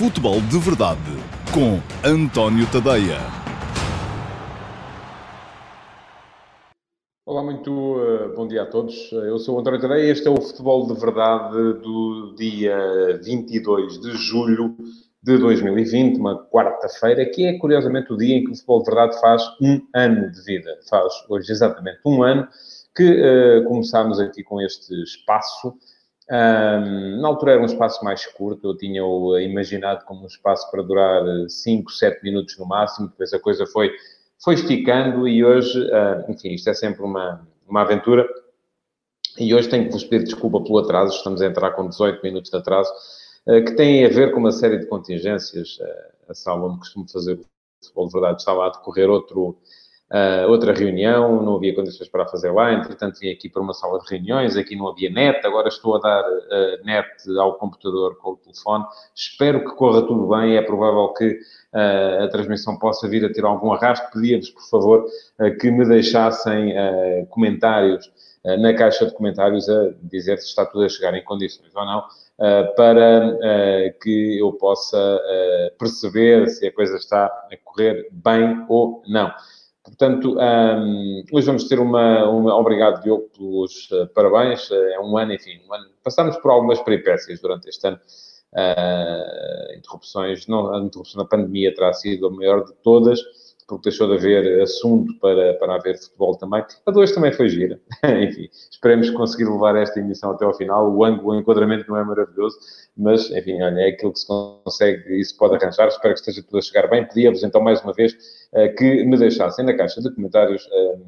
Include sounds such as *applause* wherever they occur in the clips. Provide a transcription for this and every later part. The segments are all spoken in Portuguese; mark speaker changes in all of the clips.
Speaker 1: Futebol de Verdade com António Tadeia.
Speaker 2: Olá, muito uh, bom dia a todos. Eu sou o António Tadeia e este é o Futebol de Verdade do dia 22 de julho de 2020, uma quarta-feira, que é curiosamente o dia em que o Futebol de Verdade faz um ano de vida. Faz hoje exatamente um ano que uh, começámos aqui com este espaço um, na altura era um espaço mais curto, eu tinha-o imaginado como um espaço para durar 5, 7 minutos no máximo, depois a coisa foi, foi esticando e hoje, uh, enfim, isto é sempre uma, uma aventura. E hoje tenho que vos pedir desculpa pelo atraso, estamos a entrar com 18 minutos de atraso, uh, que tem a ver com uma série de contingências. Uh, a sala onde costumo fazer o futebol de verdade estava a decorrer outro, Uh, outra reunião, não havia condições para fazer lá, entretanto vim aqui para uma sala de reuniões, aqui não havia net, agora estou a dar uh, net ao computador com o telefone, espero que corra tudo bem, é provável que uh, a transmissão possa vir a ter algum arrasto, pedia-vos, por favor, que me deixassem comentários na caixa de comentários a dizer se está tudo a chegar em condições ou não, para que eu possa perceber se a coisa está a correr bem ou não. Portanto, um, hoje vamos ter uma, uma... Obrigado, Diogo, pelos uh, parabéns. Uh, é um ano, enfim, um ano... Passámos por algumas peripécias durante este ano. Uh, interrupções, não, a interrupção da pandemia terá sido a maior de todas porque deixou de haver assunto para, para haver futebol também. A dois também foi gira. *laughs* enfim, esperemos conseguir levar esta emissão até ao final. O ângulo, o enquadramento não é maravilhoso, mas, enfim, olha, é aquilo que se consegue e se pode arranjar. Espero que esteja tudo a chegar bem. Pedia-vos, então, mais uma vez, eh, que me deixassem na caixa de comentários eh,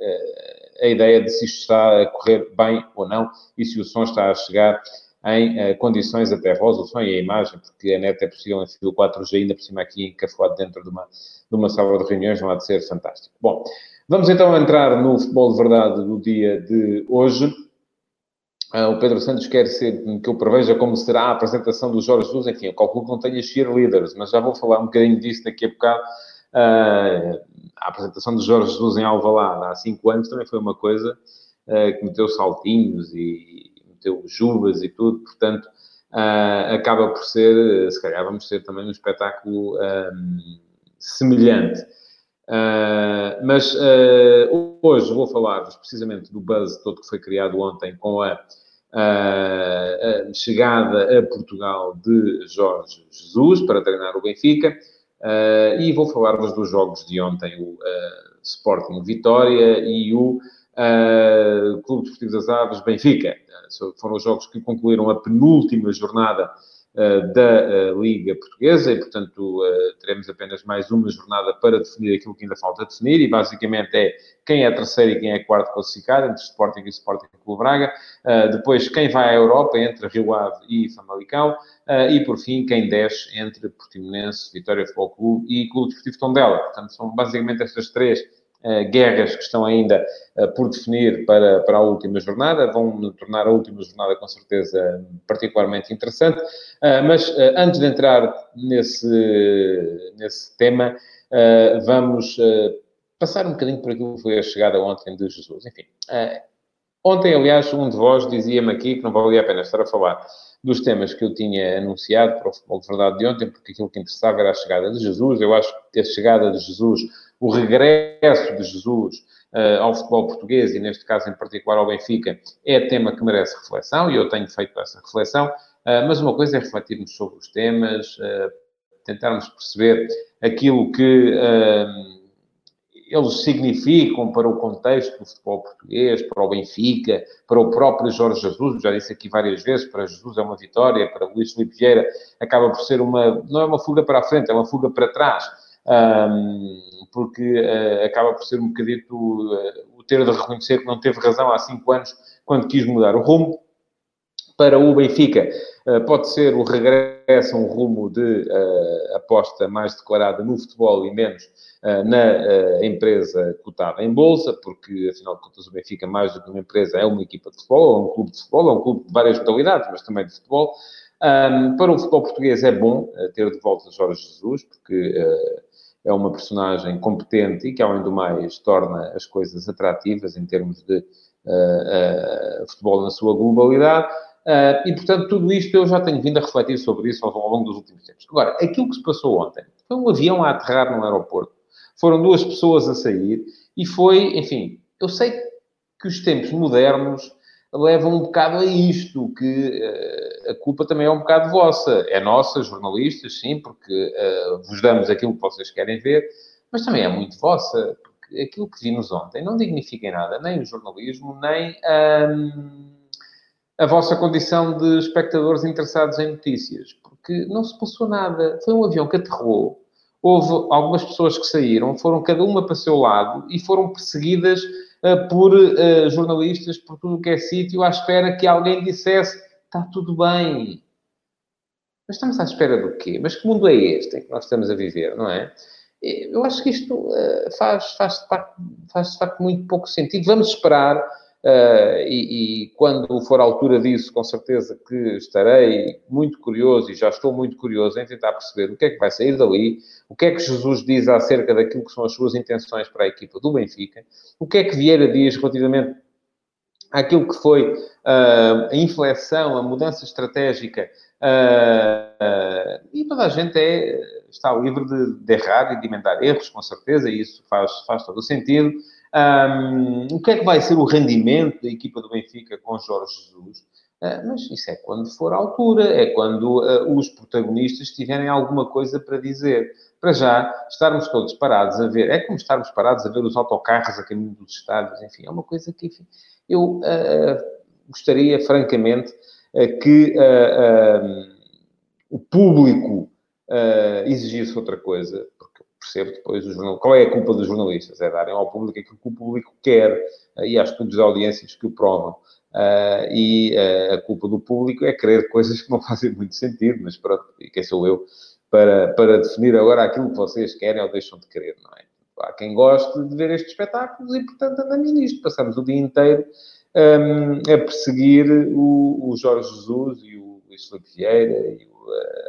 Speaker 2: eh, a ideia de se isto está a correr bem ou não e se o som está a chegar em uh, condições até resolução e a imagem, porque a net é possível em fio 4G, ainda por cima aqui encafuado dentro de uma, de uma sala de reuniões, não há de ser fantástico. Bom, vamos então entrar no futebol de verdade do dia de hoje. Uh, o Pedro Santos quer ser, que eu preveja como será a apresentação do Jorge Jesus. Enfim, eu calculo que não tenha cheerleaders, mas já vou falar um bocadinho disso daqui a bocado. Uh, a apresentação do Jorge Jesus em Alvalade há cinco anos também foi uma coisa uh, que meteu saltinhos e, meteu juvas e tudo, portanto, uh, acaba por ser, se calhar vamos ter também um espetáculo um, semelhante. Uh, mas uh, hoje vou falar-vos precisamente do buzz todo que foi criado ontem com a, a chegada a Portugal de Jorge Jesus para treinar o Benfica uh, e vou falar-vos dos jogos de ontem, o Sporting Vitória e o Clube Desportivo das Aves Benfica foram os jogos que concluíram a penúltima jornada uh, da uh, Liga Portuguesa e, portanto, uh, teremos apenas mais uma jornada para definir aquilo que ainda falta definir e, basicamente, é quem é a terceira e quem é a quarta classificada, entre Sporting e Sporting Clube Braga. depois, quem vai à Europa, entre Rio Ave e Famalicão. e, por fim, quem desce entre Portimonense, Vitória Futebol Clube e Clube Desportivo Tondela. Portanto, são basicamente estas três eh, guerras que estão ainda eh, por definir para, para a última jornada, vão tornar a última jornada com certeza particularmente interessante. Eh, mas antes de entrar nesse, nesse tema, vamos passar um bocadinho por aquilo que foi a chegada ontem de Jesus. Enfim, ontem, aliás, um de vós dizia-me aqui que não valia a pena estar a falar dos temas que eu tinha anunciado para o futebol de verdade de ontem, porque aquilo que interessava era a chegada de Jesus. Eu acho que a chegada de Jesus o regresso de Jesus uh, ao futebol português, e neste caso em particular ao Benfica, é tema que merece reflexão, e eu tenho feito essa reflexão, uh, mas uma coisa é refletirmos sobre os temas, uh, tentarmos perceber aquilo que eles significam para o contexto do futebol português, para o Benfica, para o próprio Jorge Jesus, já disse aqui várias vezes, para Jesus é uma vitória, para Luís Filipe Vieira acaba por ser uma, não é uma fuga para a frente, é uma fuga para trás. Um, porque uh, acaba por ser um bocadito uh, o ter de reconhecer que não teve razão há cinco anos quando quis mudar o rumo. Para o Benfica, uh, pode ser o regresso a um rumo de aposta mais declarada no futebol e menos na empresa cotada em bolsa, porque afinal de contas o Benfica, mais do que uma empresa, é uma equipa de futebol, é um clube de futebol, é um clube de várias modalidades, mas também de futebol. Um, para o futebol português é bom ter de volta Jorge Jesus, porque uh, é uma personagem competente e que, além do mais, torna as coisas atrativas em termos de uh, uh, futebol na sua globalidade. Uh, e, portanto, tudo isto eu já tenho vindo a refletir sobre isso ao, ao longo dos últimos tempos. Agora, aquilo que se passou ontem foi um avião a aterrar no aeroporto. Foram duas pessoas a sair e foi, enfim, eu sei que os tempos modernos levam um bocado a isto, que a culpa também é um bocado vossa. É nossa, jornalistas, sim, porque uh, vos damos aquilo que vocês querem ver, mas também é muito vossa, porque aquilo que vimos ontem não dignifica em nada, nem o jornalismo, nem um, a vossa condição de espectadores interessados em notícias, porque não se passou nada. Foi um avião que aterrou, houve algumas pessoas que saíram, foram cada uma para o seu lado e foram perseguidas uh, por uh, jornalistas por tudo o que é sítio, à espera que alguém dissesse está tudo bem. Mas estamos à espera do quê? Mas que mundo é este em que nós estamos a viver, não é? Eu acho que isto uh, faz, faz, faz de facto muito pouco sentido. Vamos esperar Uh, e, e, quando for a altura disso, com certeza que estarei muito curioso e já estou muito curioso em tentar perceber o que é que vai sair dali, o que é que Jesus diz acerca daquilo que são as suas intenções para a equipa do Benfica, o que é que Vieira diz relativamente àquilo que foi uh, a inflexão, a mudança estratégica, uh, e toda a gente é, está livre de, de errar e de emendar erros, com certeza, e isso faz, faz todo o sentido. Um, o que é que vai ser o rendimento da equipa do Benfica com Jorge Jesus? Uh, mas isso é quando for a altura, é quando uh, os protagonistas tiverem alguma coisa para dizer. Para já, estarmos todos parados a ver, é como estarmos parados a ver os autocarros a caminho dos estádios, enfim, é uma coisa que, enfim, eu uh, gostaria, francamente, que o público exigisse outra coisa, percebo depois o jornal. Qual é a culpa dos jornalistas? É darem ao público aquilo que o público quer e há estudos de audiências que o provam. Uh, e uh, a culpa do público é querer coisas que não *laughs* fazem muito sentido, mas pronto, e quem sou eu para, para definir agora aquilo que vocês querem ou deixam de querer, não é? Há quem goste de ver estes espetáculos e, portanto, andamos nisto. Passamos o dia inteiro um, a perseguir o, o Jorge Jesus e o Luís Felipe Vieira e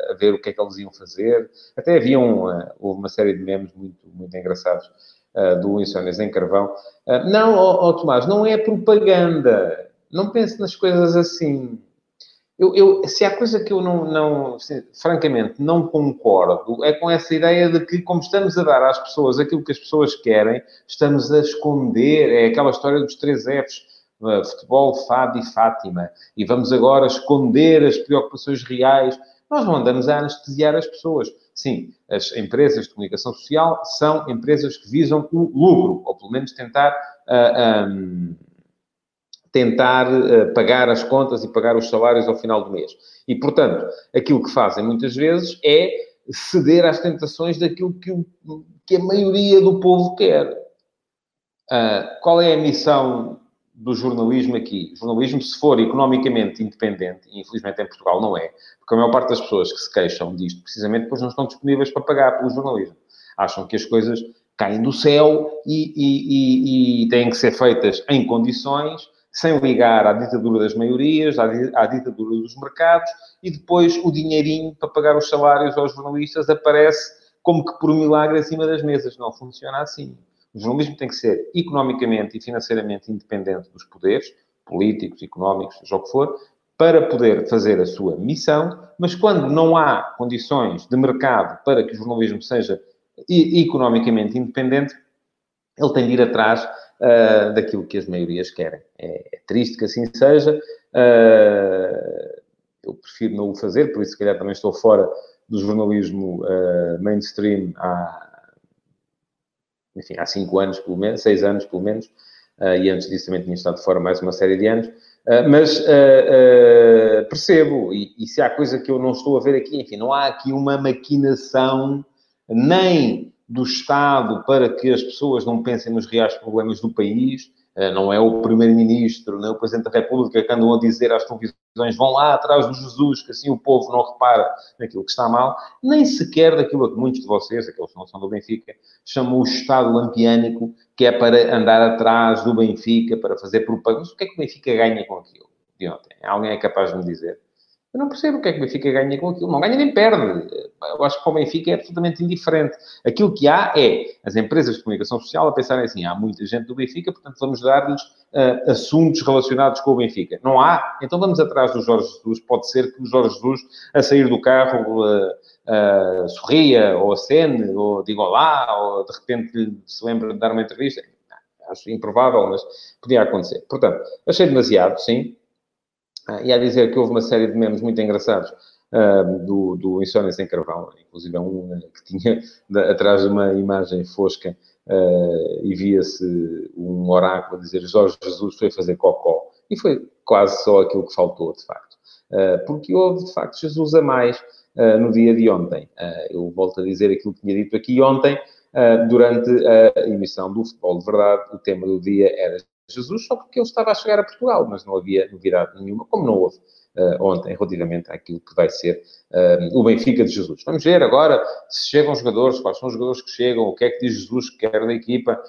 Speaker 2: a ver o que é que eles iam fazer. Até havia um, uh, houve uma série de memes muito, muito engraçados uh, do Insónias em Carvão. Uh, não, oh, oh, Tomás, não é propaganda. Não pense nas coisas assim. Eu, eu, se há coisa que eu não, não francamente, não concordo, é com essa ideia de que, como estamos a dar às pessoas aquilo que as pessoas querem, estamos a esconder. É aquela história dos três Fs futebol, Fado e Fátima. E vamos agora esconder as preocupações reais nós não andamos a anestesiar as pessoas. Sim, as empresas de comunicação social são empresas que visam o lucro, ou pelo menos tentar, uh, ah, um, tentar uh, pagar as contas e pagar os salários ao final do mês. E, portanto, aquilo que fazem muitas vezes é ceder às tentações daquilo que, o, que a maioria do povo quer. Uh, qual é a missão do jornalismo aqui. O jornalismo, se for economicamente independente, e infelizmente em Portugal não é, porque a maior parte das pessoas que se queixam disto, precisamente, depois não estão disponíveis para pagar pelo jornalismo. Acham que as coisas caem do céu e, e, e, e têm que ser feitas em condições, sem ligar à ditadura das maiorias, à, ditadura dos mercados, e depois o dinheirinho para pagar os salários aos jornalistas aparece como que por milagre acima das mesas. Não funciona assim. O jornalismo tem que ser economicamente e financeiramente independente dos poderes, políticos, económicos, seja o que for, para poder fazer a sua missão, mas quando não há condições de mercado para que o jornalismo seja economicamente independente, ele tem de ir atrás uh, daquilo que as maiorias querem. É, é triste que assim seja. Uh, eu prefiro não o fazer, por isso, se calhar, também estou fora do jornalismo uh, mainstream há enfim, há cinco anos, pelo menos, seis anos, pelo menos, uh, e antes disso também tinha estado fora mais uma série de anos. Uh, mas percebo, e, e, se há coisa que eu não estou a ver aqui, enfim, não há aqui uma maquinação nem do Estado para que as pessoas não pensem nos reais problemas do país, eh, não é o Primeiro-Ministro, nem o Presidente da República que andam a dizer às televisões vão lá atrás do Jesus, que assim o povo não repara naquilo que está mal, nem sequer daquilo que muitos de vocês, aqueles que não são do Benfica, chamam o Estado lampiânico, que é para andar atrás do Benfica, para fazer propaganda. Mas o que é que o Benfica ganha com aquilo de ontem? Alguém é capaz de me dizer? Eu não percebo o que é que o Benfica ganha com aquilo. Não ganha nem perde. Eu acho que para o Benfica é absolutamente indiferente. Aquilo que há é as empresas de comunicação social a pensarem assim: há muita gente do Benfica, portanto vamos dar-lhes uh, assuntos relacionados com o Benfica. Não há? Então vamos atrás do Jorge Jesus. Pode ser que o Jorge Jesus, a sair do carro, uh, uh, sorria, ou acene, ou diga olá, ou de repente se lembra de dar uma entrevista. Acho improvável, mas podia acontecer. Portanto, achei demasiado, sim ah, e a dizer que houve uma série de memes muito engraçados uh, do, do Insónia Sem Carvão, inclusive um uh, que tinha *laughs* atrás de uma imagem fosca uh, e via-se um oráculo a dizer Jorge Jesus foi fazer cocó. E foi quase só aquilo que faltou, de facto. porque houve, de facto, Jesus a mais no dia de ontem. eu volto a dizer aquilo que tinha dito aqui ontem, durante a emissão do Futebol de Verdade. O tema do dia era Jesus só porque ele estava a chegar a Portugal, mas não havia novidade nenhuma, como não houve uh, ontem, relativamente àquilo que vai ser uh, o Benfica de Jesus. Vamos ver agora se chegam jogadores, quais são os jogadores que chegam, o que é que diz Jesus que quer da equipa,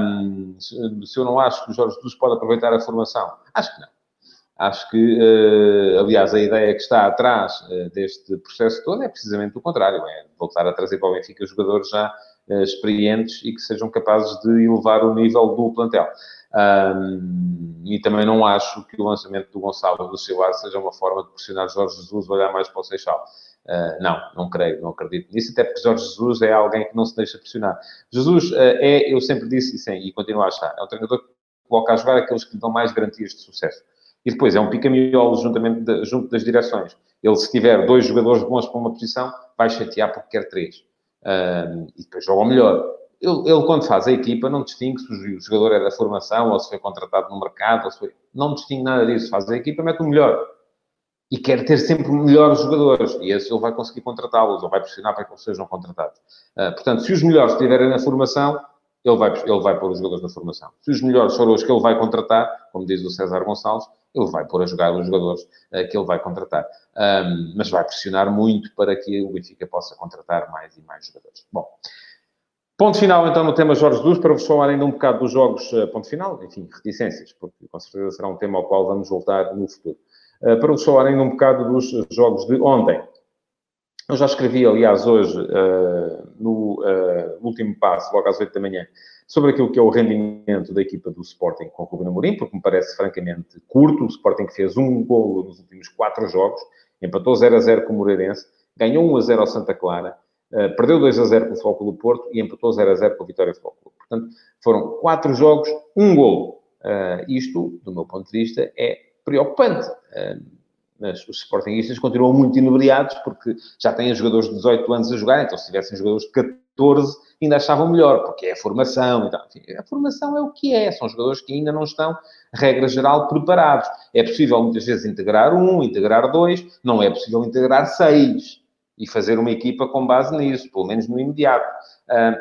Speaker 2: um, se eu não acho que o Jorge Jesus pode aproveitar a formação. Acho que não. Acho que, uh, aliás, a ideia que está atrás deste processo todo é precisamente o contrário, é voltar a trazer para o Benfica jogadores já experientes e que sejam capazes de elevar o nível do plantel. Um, e também não acho que o lançamento do Gonçalo do Silva seja uma forma de pressionar Jorge Jesus a olhar mais para o Seixal. Uh, não, não creio, não acredito nisso, até porque Jorge Jesus é alguém que não se deixa pressionar. Jesus uh, é, eu sempre disse isso e continuo a achar, é um treinador que coloca a jogar aqueles que lhe dão mais garantias de sucesso. E depois é um pica-miolo juntamente junto das direções. Ele, se tiver dois jogadores bons para uma posição, vai chatear porque quer três. Uh, e depois joga melhor ele, ele, quando faz a equipa, não distingue se o jogador é da formação ou se foi contratado no mercado, ou se foi... não distingue nada disso. Faz a equipa, mete o melhor. E quer ter sempre melhores jogadores. E esse ele vai conseguir contratá-los, ou vai pressionar para que eles sejam contratados. Uh, portanto, se os melhores estiverem na formação, ele vai, ele vai pôr os jogadores na formação. Se os melhores forem os que ele vai contratar, como diz o César Gonçalves, ele vai pôr a jogar os jogadores uh, que ele vai contratar. Um, mas vai pressionar muito para que o Benfica possa contratar mais e mais jogadores. Bom, Ponto final, então, no tema Jorge Jesus, para vos falar ainda um bocado dos jogos, uh, ponto final, enfim, reticências, porque com certeza será um tema ao qual vamos voltar no futuro. Uh, para vos falar ainda um bocado dos jogos de ontem. Eu já escrevi, aliás, hoje, uh, no último passo, logo às 8 da manhã, sobre aquilo que é o rendimento da equipa do Sporting com o Ruben Amorim, porque me parece francamente curto. O Sporting fez um golo nos últimos quatro jogos, empatou 0 a 0 com o Moreirense, ganhou 1 a 0 ao Santa Clara, Uh, perdeu 2 a 0 com o Futebol do Porto e empatou 0 a 0 com a Vitória Futebol Clube. Portanto, foram quatro jogos, um golo. Uh, isto, do meu ponto de vista, é preocupante. Uh, mas os Sportingistas continuam muito inebriados porque já têm jogadores de 18 anos a jogar, então se tivessem jogadores de 14 ainda achavam melhor, porque é a formação e tal. Enfim, a formação é o que é, são jogadores que ainda não estão, regra geral, preparados. É possível muitas vezes integrar um, integrar dois, não é possível integrar seis e fazer uma equipa com base nisso, pelo menos no imediato.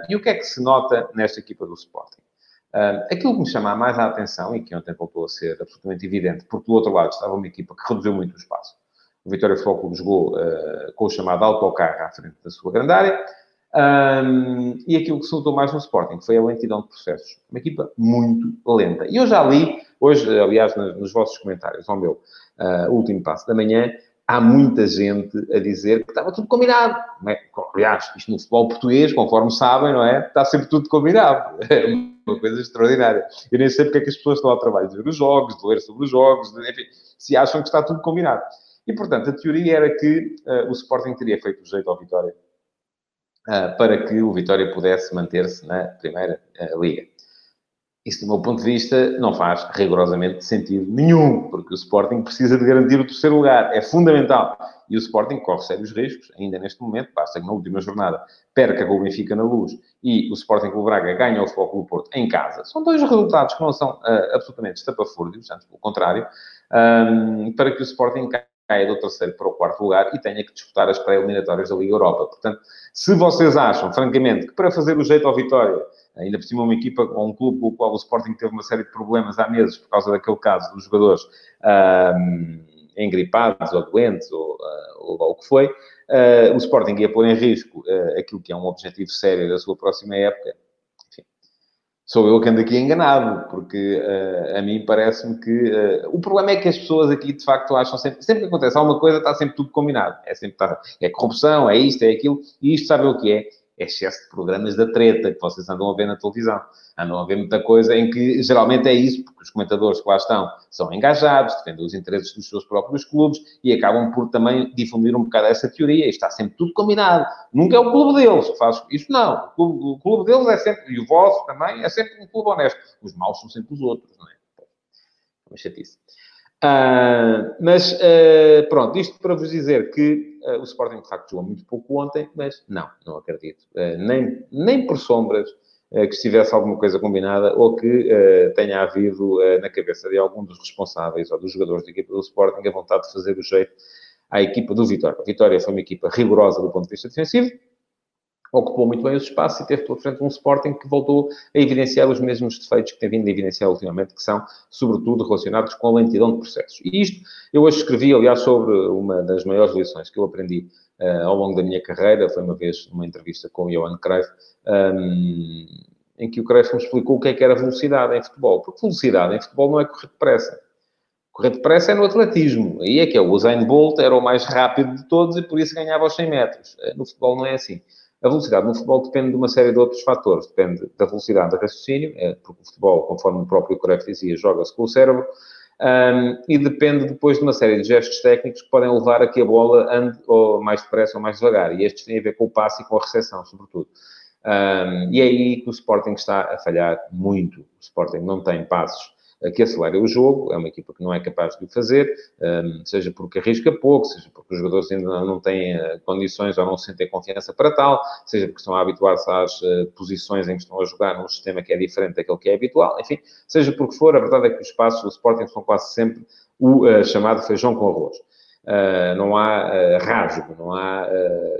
Speaker 2: E o que é que se nota nesta equipa do Sporting? Aquilo que me chama mais a atenção, e que ontem voltou a ser absolutamente evidente, porque do outro lado estava uma equipa que reduziu muito o espaço. O Vitória Futebol Clube jogou uh, com o chamado autocarro à frente da sua grande área, um, e aquilo que se notou mais no Sporting foi a lentidão de processos. Uma equipa muito lenta. E eu já li, hoje, aliás, nos, nos vossos comentários, ao meu uh, último passo da manhã, há muita gente a dizer que estava tudo combinado. É? Aliás, isto no futebol português, conforme sabem, não é? Está sempre tudo combinado. *laughs* É uma coisa extraordinária. Eu nem sei porque é que as pessoas estão ao trabalho de ver os jogos, de ler sobre os jogos, de, enfim, se acham que está tudo combinado. E, portanto, a teoria era que uh, o Sporting teria feito o jeito ao Vitória uh, para que o Vitória pudesse manter-se na Primeira uh, Liga. Isso, do meu ponto de vista, não faz rigorosamente sentido nenhum, porque o Sporting precisa de garantir o terceiro lugar, é fundamental. E o Sporting corre sérios riscos, ainda neste momento, basta que na última jornada perca com o Benfica na luz e o Sporting com o Braga ganha o Futebol do Porto em casa. São dois resultados que não são uh, absolutamente estapafúrdios, antes pelo contrário, um, para que o Sporting caia do terceiro para o quarto lugar e tenha que disputar as pré-eliminatórias da Liga Europa. Portanto, se vocês acham, francamente, que para fazer o jeito ao Vitória ainda por cima uma equipa ou um clube com o qual o Sporting teve uma série de problemas há meses por causa daquele caso dos jogadores um, engripados ou doentes ou, uh, ou, o que foi, uh, o Sporting ia pôr em risco uh, aquilo que é um objetivo sério da sua próxima época. Sou eu que ando aqui enganado, porque uh, a mim parece-me que... Uh, o problema é que as pessoas aqui, de facto, acham sempre... Sempre que acontece alguma coisa, está sempre tudo combinado. É sempre... Tá, é corrupção, é isto, é aquilo. E isto sabe o que é? Excesso de programas da treta que vocês andam a ver na televisão. Andam a ver muita coisa em que geralmente é isso, porque os comentadores que lá estão são engajados, defendem os interesses dos seus próprios clubes e acabam por também difundir um bocado essa teoria. E está sempre tudo combinado. Nunca é o clube deles que faz isso, não. O clube, o clube deles é sempre, e o vosso também, é sempre um clube honesto. Os maus são sempre os outros, não é? É uma chatice. Uh, mas, uh, pronto, isto para vos dizer que uh, o Sporting, de facto, jogou muito pouco ontem, mas não, não acredito. nem, nem por sombras que estivesse alguma coisa combinada ou que tenha havido na cabeça de algum dos responsáveis ou dos jogadores da equipa do Sporting a vontade de fazer o jeito à equipa do Vitória. A Vitória foi uma equipa rigorosa do ponto de vista defensivo, ocupou muito bem os espaços e teve pela frente um Sporting que voltou a evidenciar os mesmos defeitos que tem vindo a evidenciar ultimamente, que são, sobretudo, relacionados com a lentidão de processos. E isto, eu hoje escrevi, aliás, sobre uma das maiores lições que eu aprendi uh, ao longo da minha carreira, foi uma vez numa entrevista com o Johan Cruyff, um, em que o Cruyff me explicou o que é que era velocidade em futebol. Porque velocidade em futebol não é correr depressa. Correr depressa é no atletismo. Aí é que é o Usain Bolt, era o mais rápido de todos e por isso ganhava os 100 metros. Eh, no futebol não é assim. A velocidade no futebol depende de uma série de outros fatores. Depende da velocidade de raciocínio, é, porque o futebol, conforme o próprio Coref dizia, joga-se com o cérebro, um, e depende depois de uma série de gestos técnicos que podem levar a que a bola ande ou mais depressa ou mais devagar. E estes têm a ver com o passe e com a recepção, sobretudo. Um, e é aí que o Sporting está a falhar muito. O Sporting não tem passos que acelera o jogo, é uma equipa que não é capaz de o fazer, hum, seja porque arrisca pouco, seja porque os jogadores ainda não têm eh, condições ou não sentem confiança para tal, seja porque estão a habituar-se às eh, posições em que estão a jogar num sistema que é diferente daquele que é habitual, enfim, seja porque for, a verdade é que os passos do Sporting são quase sempre o uh, chamado feijão com arroz. Uh, não há uh, rasgo, não há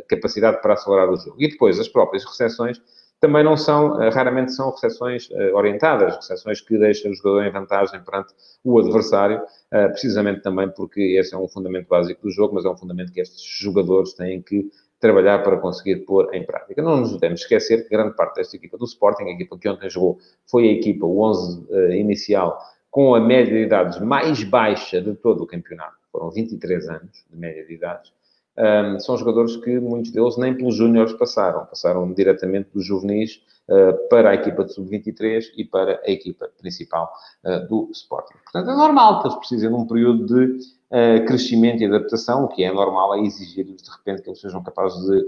Speaker 2: capacidade para acelerar o jogo. E depois, as próprias recepções também não são, eh, raramente são recepções eh, orientadas, recepções que deixam o jogador em vantagem perante o adversário, eh, precisamente também porque esse é um fundamento básico do jogo, mas é um fundamento que estes jogadores têm que trabalhar para conseguir pôr em prática. Não nos devemos esquecer que grande parte desta equipa do Sporting, a equipa que ontem jogou, foi a equipa, o 11 inicial, com a média de idades mais baixa de todo o campeonato. Foram 23 anos de média de idades um, são jogadores que muitos deles nem pelos júniores passaram, passaram diretamente dos juvenis uh, para a equipa de sub-23 e para a equipa principal uh, do Sporting. Portanto, é normal que eles precisem de um período de uh, crescimento e adaptação, o que é normal é exigir-lhes de repente que eles sejam capazes de,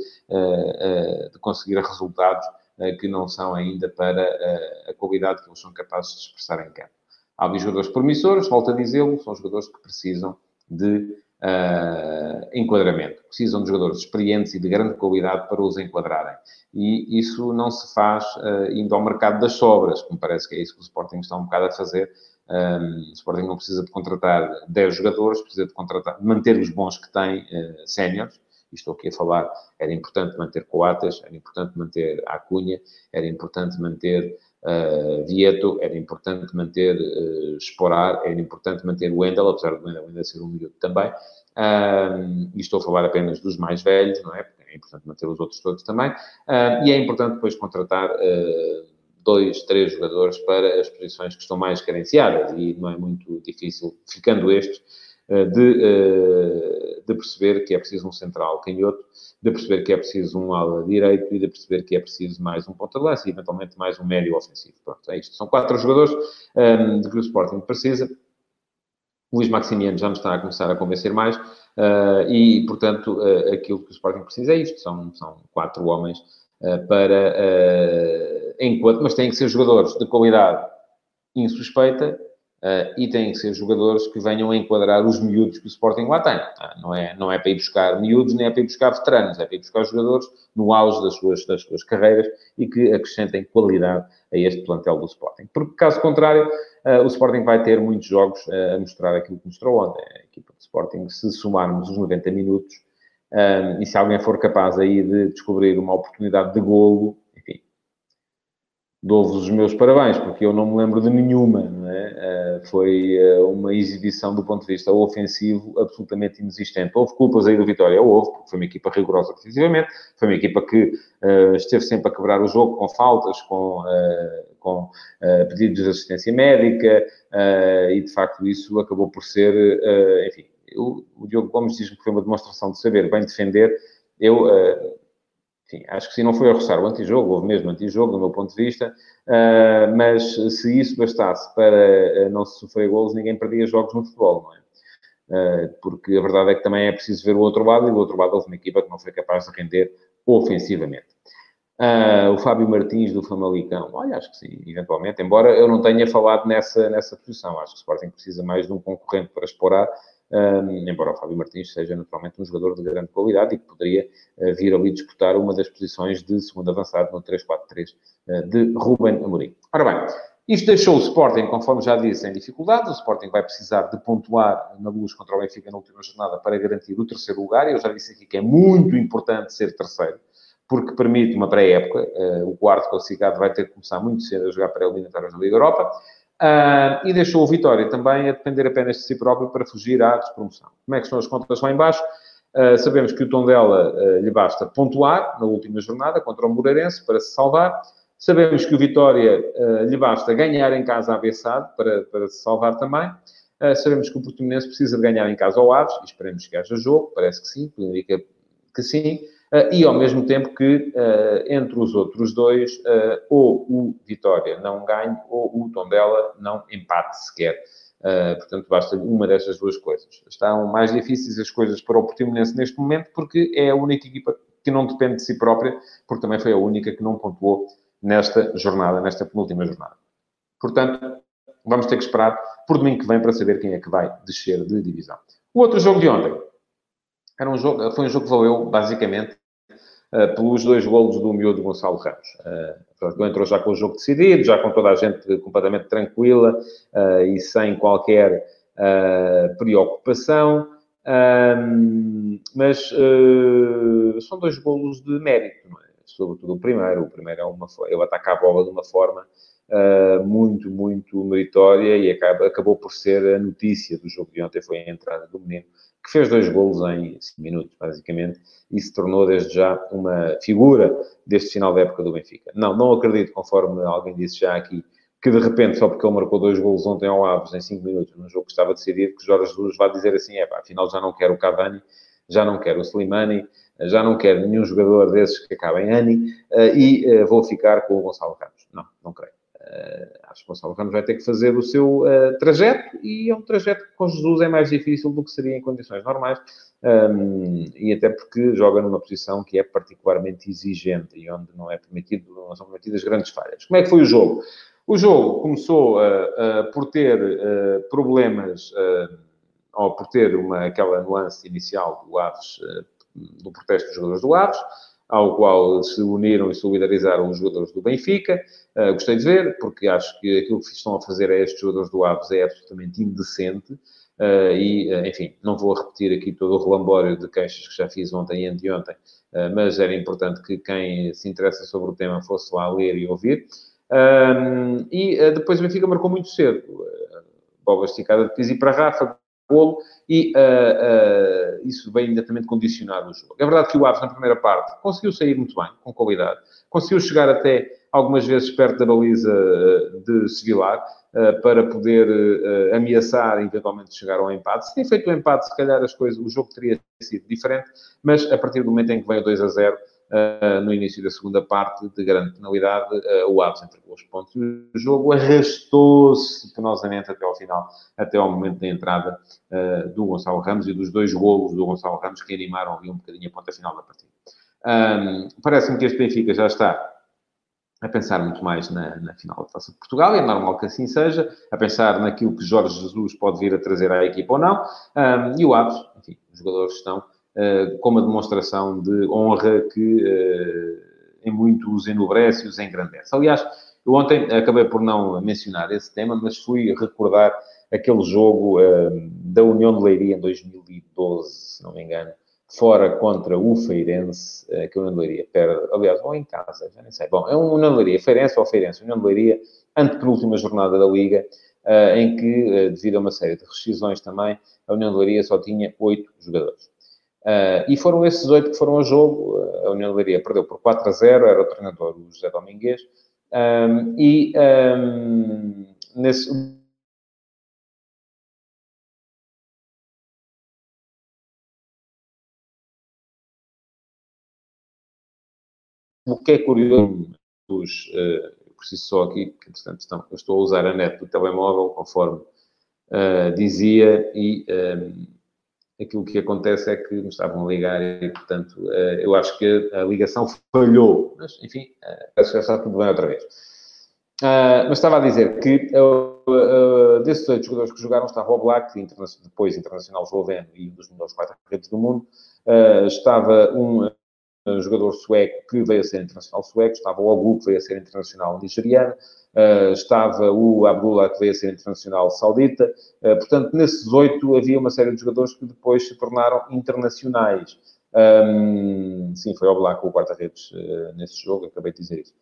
Speaker 2: de conseguir resultados que não são ainda para a qualidade que eles são capazes de expressar em campo. Há jogadores promissores, volto a dizê-lo, são jogadores que precisam de uh, enquadramento. Precisam de jogadores experientes e de grande qualidade para os enquadrarem. E isso não se faz uh, indo ao mercado das sobras, que me parece que é isso que o Sporting está um bocado a fazer. Um, o Sporting não precisa de contratar 10 jogadores, precisa de contratar, manter os bons que tem, uh, séniores, estou aqui a falar, era importante manter Coates, era importante manter a Acunha, era importante manter uh, Vieto, era importante manter uh, Sporar, era importante manter Wendel, apesar do Wendel ainda ser um miúdo também. Uh, e estou a falar apenas dos mais velhos, não é? Porque é importante manter os outros todos também. Uh, e é importante depois contratar uh, dois, três jogadores para as posições que estão mais carenciadas e não é muito difícil, ficando estes, de, de perceber que é preciso um central canhoto de perceber que é preciso um ala direito e de perceber que é preciso mais um ponta de lança e eventualmente mais um médio ofensivo. Pronto, é isto. São quatro jogadores um, de que o Sporting precisa. O Luís Maximiano já me está a começar a convencer mais uh, e, portanto, uh, aquilo que o Sporting precisa é isto. São, são quatro homens uh, para, enquanto, mas têm que ser jogadores de qualidade insuspeita Uh, e têm que ser jogadores que venham a enquadrar os miúdos que o Sporting lá tem. Uh, não, é, não é para ir buscar miúdos, nem é para ir buscar veteranos, é para ir buscar jogadores no auge das suas, das suas carreiras e que acrescentem qualidade a este plantel do Sporting. Porque, caso contrário, uh, o Sporting vai ter muitos jogos a mostrar aquilo que mostrou ontem. A equipa do Sporting, se somarmos os 90 minutos, e se alguém for capaz aí de descobrir uma oportunidade de golo, dou-vos os meus parabéns, porque eu não me lembro de nenhuma, é? Uh, foi uh, uma exibição do ponto de vista ofensivo absolutamente inexistente. Houve culpas aí do Vitória, houve, porque foi uma equipa rigorosa defensivamente, foi uma equipa que uh, esteve sempre a quebrar o jogo com faltas, com, com pedidos de assistência médica, e de facto isso acabou por ser, enfim, o Diogo Gomes diz-me que foi uma demonstração de saber bem defender, eu enfim, acho que se não foi a roçar o antijogo, houve mesmo antijogo, do meu ponto de vista, uh, mas se isso bastasse para uh, não se sofrer golos, ninguém perdia jogos no futebol, não é? Uh, porque a verdade é que também é preciso ver o outro lado, e do outro lado houve uma equipa que não foi capaz de render ofensivamente. o Fábio Martins, do Famalicão, olha, acho que sim, eventualmente, embora eu não tenha falado nessa, nessa posição, acho que o Sporting precisa mais de um concorrente para explorar, um, embora o Fábio Martins seja naturalmente um jogador de grande qualidade e que poderia uh, vir ali disputar uma das posições de segundo avançado no 3-4-3 uh, ah, de Ruben Amorim. Ora bem, isto deixou o Sporting, conforme já disse, em dificuldades. O Sporting vai precisar de pontuar na luz contra o Benfica na última jornada para garantir o terceiro lugar. Eu já disse aqui que é muito importante ser terceiro, porque permite uma pré-época. Uh, o quarto classificado vai ter que começar muito cedo a jogar para eliminatórias da Liga Europa. Uh, e deixou o Vitória também a depender apenas de si próprio para fugir à despromoção. Como é que são as contas lá embaixo? Uh, sabemos que o Tondela uh, lhe basta pontuar na última jornada contra o Moreirense para se salvar. Sabemos que o Vitória lhe basta ganhar em casa a Bessade para, para se salvar também. sabemos que o Portimonense precisa de ganhar em casa ao Aves, esperemos que haja jogo, parece que sim, indica que sim. Uh, e ao mesmo tempo que uh, entre os outros dois, uh, ou o Vitória não ganhe, ou o Tondela não empate sequer. portanto, basta uma destas duas coisas. Estão mais difíceis as coisas para o Portimonense neste momento, porque é a única equipa que não depende de si própria, porque também foi a única que não pontuou nesta jornada, nesta penúltima jornada. Portanto, vamos ter que esperar por domingo que vem para saber quem é que vai descer de divisão. O outro jogo de ontem era um jogo, foi um jogo que valeu basicamente uh, pelos dois golos do miúdo Gonçalo Ramos. Uh, entrou já com o jogo decidido, já com toda a gente completamente tranquila uh, e sem qualquer preocupação. Mas são dois golos de mérito, é? sobretudo o primeiro. O primeiro é uma, ele ataca a bola de uma forma uh, muito, muito meritória e acaba, acabou por ser a notícia do jogo de ontem, foi a entrada do menino que fez dois golos em 5 minutos, basicamente, e se tornou desde já uma figura deste final da época do Benfica. Não, não acredito, conforme alguém disse já aqui, que de repente, só porque ele marcou dois golos ontem ao Aves em 5 minutos, num jogo que estava decidido, que Jorge Jesus vai dizer assim, é pá, afinal já não quero o Cavani, já não quero o Slimani, já não quero nenhum jogador desses que acabem em Ani, eh, e eh, vou ficar com o Gonçalo Ramos. Não, não creio. Uh, que o Gonçalo Ramos vai ter que fazer o seu uh, trajeto e é um trajeto que com Jesus é mais difícil do que seria em condições normais um, e até porque joga numa posição que é particularmente exigente e onde não é permitido, não são permitidas grandes falhas. Como é que foi o jogo? O jogo começou uh, por ter problemas ou por ter uma, aquela nuance inicial do Aves, do protesto dos jogadores do Aves, ao qual se uniram e solidarizaram os jogadores do Benfica. Uh, gostei de ver, porque acho que aquilo que estão a fazer a estes jogadores do Aves é absolutamente indecente. Uh, e, uh, enfim, não vou repetir aqui todo o relambório de queixas que já fiz ontem e anteontem, mas era importante que quem se interessa sobre o tema fosse lá ler e ouvir. e depois o Benfica marcou muito cedo. bola esticada de e para Rafa, golo, e uh, uh, isso veio imediatamente condicionar o jogo. É verdade que o Aves, na primeira parte, conseguiu sair muito bem, com qualidade, conseguiu chegar até algumas vezes perto da baliza uh, de Sevilar, para poder ameaçar eventualmente chegar ao empate. Se tem feito o empate, se calhar as coisas, o jogo teria sido diferente, mas a partir do momento em que veio 2 a 0, Uh, no início da segunda parte, de grande penalidade, uh, o Aves entregou os pontos. O jogo arrastou-se penosamente até ao final, até ao momento da entrada uh, do Gonçalo Ramos e dos dois golos do Gonçalo Ramos que animaram ali um bocadinho a ponta final da partida. Um, Parece-me que este Benfica já está a pensar muito mais na, na, final da Taça de Portugal, e é normal que assim seja, a pensar naquilo que Jorge Jesus pode vir a trazer à equipa ou não, um, e o Aves, enfim, os jogadores estão uh, com uma demonstração de honra que uh, em muito os enobrece e os engrandece. Aliás, eu ontem acabei por não mencionar esse tema, mas fui recordar aquele jogo uh, da União de Leiria em 2012, se não me engano, fora contra o Feirense, que a União de Leiria perde, aliás, ou em casa, já nem sei. Bom, é um União de Leiria, Feirense ou Feirense, União de Leiria, antepenúltima jornada da Liga, em que, devido a uma série de rescisões também, a União de Leiria só tinha oito jogadores. Uh, e foram esses oito que foram ao jogo. A União de Leiria perdeu por 4 a 0, era o treinador o José Domingues. Um, e um, nesse. O que é curioso, os, uh, preciso só aqui, que estão, eu estou a usar a net do telemóvel, conforme uh, dizia, e um, aquilo que acontece é que me estavam a ligar e, portanto, eh, eu acho que a ligação falhou. Mas, enfim, parece que já está tudo bem outra vez. Uh, mas estava a dizer que desses oito jogadores que jogaram estava o Black, depois internacional esloveno e um dos melhores quatro redes do mundo. estava um jogador sueco que veio a ser internacional sueco, estava o Ogu que veio a ser internacional nigeriano, Uh, estava o Abdullah, que veio a ser internacional saudita. Uh, portanto, nesses oito havia uma série de jogadores que depois se tornaram internacionais. Um, sim, foi o Black o quarta-redes uh, nesse jogo, acabei de dizer isso.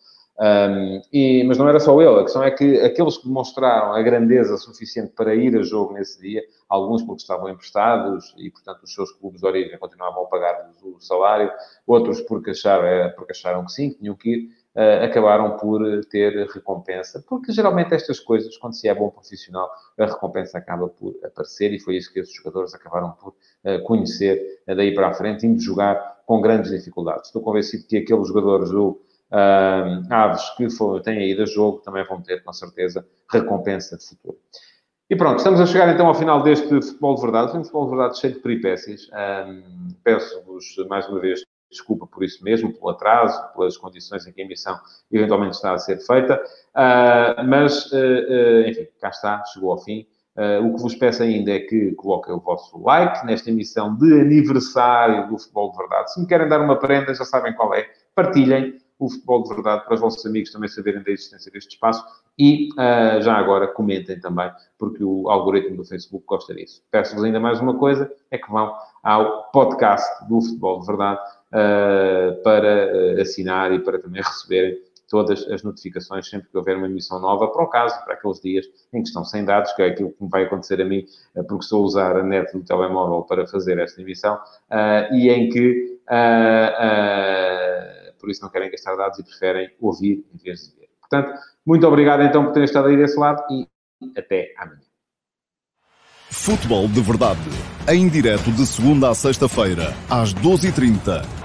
Speaker 2: Um, e, mas não era só ele, a questão é que aqueles que demonstraram a grandeza suficiente para ir a jogo nesse dia, alguns porque estavam emprestados e, portanto, os seus clubes de origem continuavam a pagar o salário, outros porque acharam, porque acharam que sim, que tinham que ir, uh, acabaram por ter recompensa, porque geralmente estas coisas, quando se é bom profissional, a recompensa acaba por aparecer e foi isso que esses jogadores acabaram por uh, conhecer uh, daí para a frente, indo jogar com grandes dificuldades. Estou convencido que aqueles jogadores do Aves que for, têm ido a jogo também vão ter, com certeza, recompensa de futuro. E pronto, estamos a chegar então ao final deste futebol de verdade. Foi um futebol de verdade cheio de peripécias. Um, Peço-vos mais uma vez desculpa por isso mesmo, pelo atraso, pelas condições em que a emissão eventualmente está a ser feita, uh, mas, uh, uh, enfim, cá está, chegou ao fim. o que vos peço ainda é que coloquem o vosso like nesta emissão de aniversário do Futebol de Verdade. Se me querem dar uma prenda, já sabem qual é, partilhem o Futebol de Verdade para os vossos amigos também saberem da existência deste espaço e já agora comentem também, porque o algoritmo do Facebook gosta disso. Peço-vos ainda mais uma coisa, é que vão ao podcast do Futebol de Verdade, uh, para uh, assinar e para também receberem todas as notificações sempre que houver uma emissão nova, para o caso, para aqueles dias em que estão sem dados, que é aquilo que me vai acontecer a mim, uh, porque estou a usar a net do telemóvel para fazer esta emissão, e em que, por isso, não querem gastar dados e preferem ouvir em vez de ver. Portanto, muito obrigado então por terem estado aí desse lado e até amanhã.
Speaker 1: Futebol de Verdade, em direto de segunda a sexta-feira, às 12h30